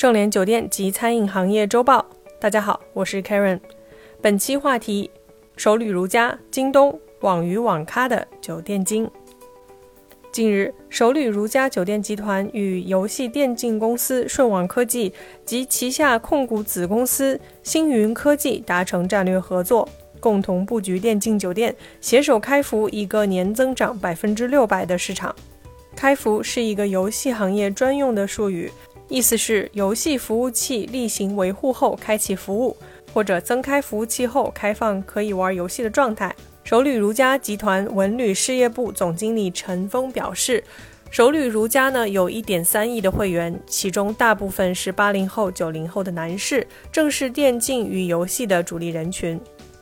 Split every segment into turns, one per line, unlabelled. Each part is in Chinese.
盛联酒店及餐饮行业周报，大家好，我是 Karen。本期话题：首旅如家、京东、网鱼网咖的酒店经。近日，首旅如家酒店集团与游戏电竞公司顺网科技及旗下控股子公司星云科技达成战略合作，共同布局电竞酒店，携手开服一个年增长百分之六百的市场。开服是一个游戏行业专用的术语。意思是游戏服务器例行维护后开启服务，或者增开服务器后开放可以玩游戏的状态。首旅如家集团文旅事业部总经理陈峰表示，首旅如家呢有一点三亿的会员，其中大部分是八零后、九零后的男士，正是电竞与游戏的主力人群。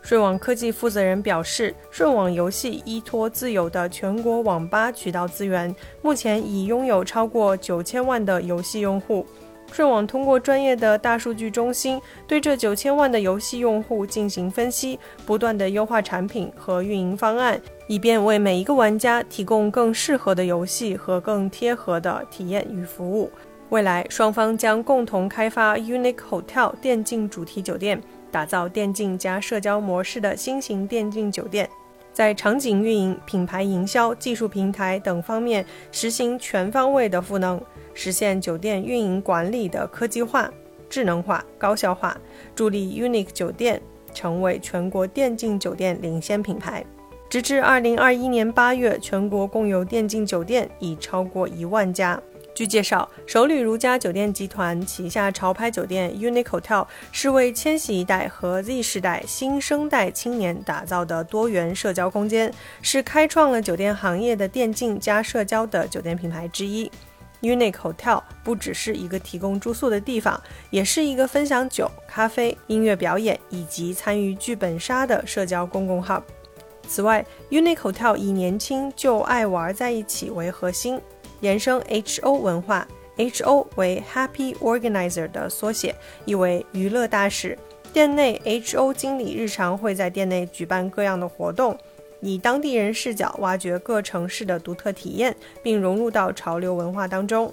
顺网科技负责人表示，顺网游戏依托自有的全国网吧渠道资源，目前已拥有超过九千万的游戏用户。顺网通过专业的大数据中心对这九千万的游戏用户进行分析，不断的优化产品和运营方案，以便为每一个玩家提供更适合的游戏和更贴合的体验与服务。未来，双方将共同开发 Unique Hotel 电竞主题酒店。打造电竞加社交模式的新型电竞酒店，在场景运营、品牌营销、技术平台等方面实行全方位的赋能，实现酒店运营管理的科技化、智能化、高效化，助力 Unique 酒店成为全国电竞酒店领先品牌。直至二零二一年八月，全国共有电竞酒店已超过一万家。据介绍，首旅如家酒店集团旗下潮牌酒店 Unique Hotel 是为千禧一代和 Z 世代新生代青年打造的多元社交空间，是开创了酒店行业的电竞加社交的酒店品牌之一。Unique Hotel 不只是一个提供住宿的地方，也是一个分享酒、咖啡、音乐表演以及参与剧本杀的社交公共 hub。此外，Unique Hotel 以年轻就爱玩在一起为核心。衍生 HO 文化，HO 为 Happy Organizer 的缩写，意为娱乐大使。店内 HO 经理日常会在店内举办各样的活动，以当地人视角挖掘各城市的独特体验，并融入到潮流文化当中。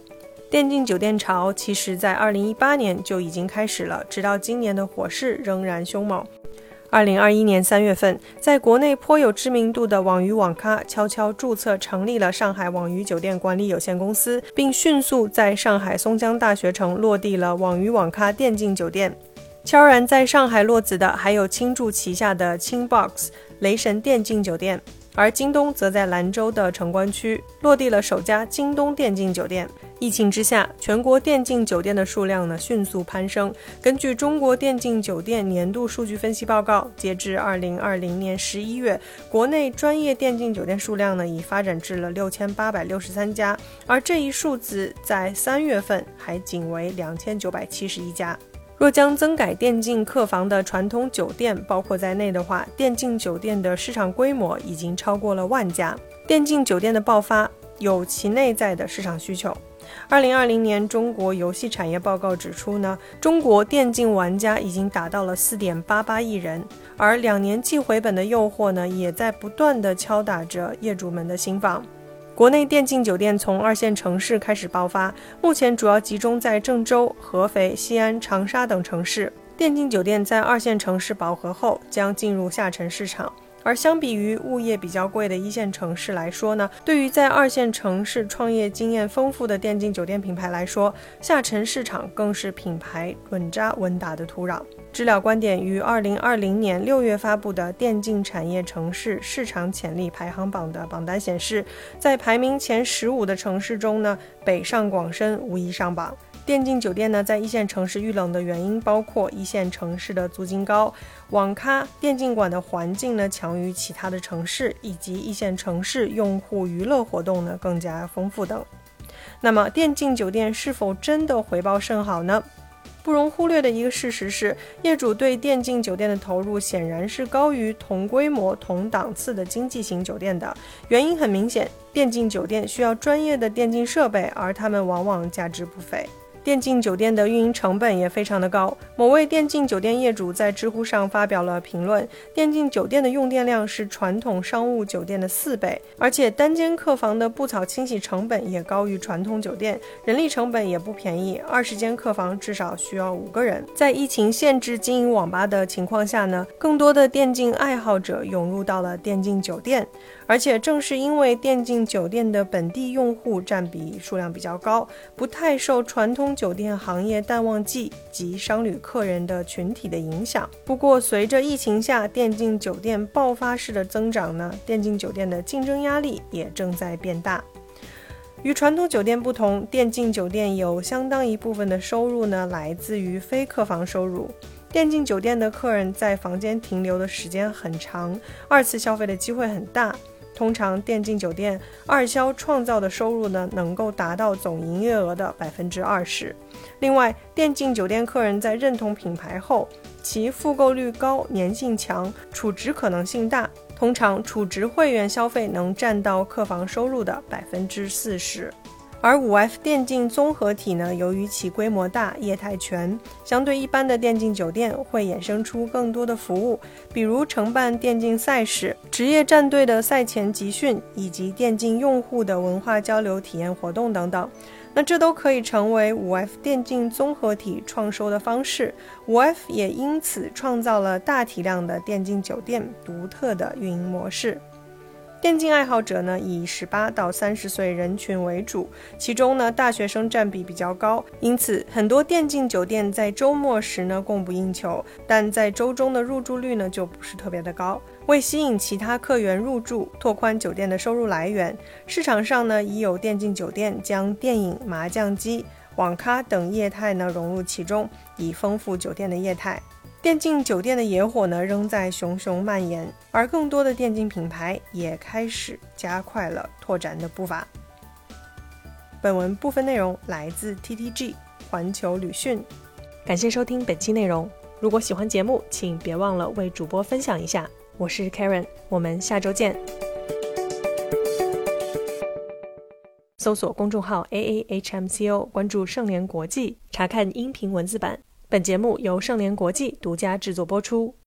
电竞酒店潮其实在2018年就已经开始了，直到今年的火势仍然凶猛。二零二一年三月份，在国内颇有知名度的网鱼网咖悄悄注册成立了上海网鱼酒店管理有限公司，并迅速在上海松江大学城落地了网鱼网咖电竞酒店。悄然在上海落子的还有青住旗下的青 box 雷神电竞酒店。而京东则在兰州的城关区落地了首家京东电竞酒店。疫情之下，全国电竞酒店的数量呢迅速攀升。根据中国电竞酒店年度数据分析报告，截至二零二零年十一月，国内专业电竞酒店数量呢已发展至了六千八百六十三家，而这一数字在三月份还仅为两千九百七十一家。若将增改电竞客房的传统酒店包括在内的话，电竞酒店的市场规模已经超过了万家。电竞酒店的爆发有其内在的市场需求。二零二零年中国游戏产业报告指出呢，中国电竞玩家已经达到了四点八八亿人，而两年即回本的诱惑呢，也在不断的敲打着业主们的心房。国内电竞酒店从二线城市开始爆发，目前主要集中在郑州、合肥、西安、长沙等城市。电竞酒店在二线城市饱和后，将进入下沉市场。而相比于物业比较贵的一线城市来说呢，对于在二线城市创业经验丰富的电竞酒店品牌来说，下沉市场更是品牌稳扎稳打的土壤。知了观点于二零二零年六月发布的电竞产业城市市场潜力排行榜的榜单显示，在排名前十五的城市中呢，北上广深无疑上榜。电竞酒店呢，在一线城市遇冷的原因包括一线城市的租金高，网咖、电竞馆的环境呢强于其他的城市，以及一线城市用户娱乐活动呢更加丰富等。那么，电竞酒店是否真的回报甚好呢？不容忽略的一个事实是，业主对电竞酒店的投入显然是高于同规模、同档次的经济型酒店的。原因很明显，电竞酒店需要专业的电竞设备，而他们往往价值不菲。电竞酒店的运营成本也非常的高。某位电竞酒店业主在知乎上发表了评论：电竞酒店的用电量是传统商务酒店的四倍，而且单间客房的布草清洗成本也高于传统酒店，人力成本也不便宜。二十间客房至少需要五个人。在疫情限制经营网吧的情况下呢，更多的电竞爱好者涌入到了电竞酒店，而且正是因为电竞酒店的本地用户占比数量比较高，不太受传统。酒店行业淡旺季及商旅客人的群体的影响。不过，随着疫情下电竞酒店爆发式的增长呢，电竞酒店的竞争压力也正在变大。与传统酒店不同，电竞酒店有相当一部分的收入呢来自于非客房收入。电竞酒店的客人在房间停留的时间很长，二次消费的机会很大。通常，电竞酒店二销创造的收入呢，能够达到总营业额的百分之二十。另外，电竞酒店客人在认同品牌后，其复购率高、粘性强、储值可能性大。通常，储值会员消费能占到客房收入的百分之四十。而五 F 电竞综合体呢，由于其规模大、业态全，相对一般的电竞酒店，会衍生出更多的服务，比如承办电竞赛事、职业战队的赛前集训，以及电竞用户的文化交流体验活动等等。那这都可以成为五 F 电竞综合体创收的方式。五 F 也因此创造了大体量的电竞酒店独特的运营模式。电竞爱好者呢，以十八到三十岁人群为主，其中呢，大学生占比比较高，因此很多电竞酒店在周末时呢供不应求，但在周中的入住率呢就不是特别的高。为吸引其他客源入住，拓宽酒店的收入来源，市场上呢已有电竞酒店将电影、麻将机、网咖等业态呢融入其中，以丰富酒店的业态。电竞酒店的野火呢，仍在熊熊蔓延，而更多的电竞品牌也开始加快了拓展的步伐。本文部分内容来自 TTG 环球旅讯，感谢收听本期内容。如果喜欢节目，请别忘了为主播分享一下。我是 Karen，我们下周见。搜索公众号 AAHMCO，关注盛联国际，查看音频文字版。本节目由盛联国际独家制作播出。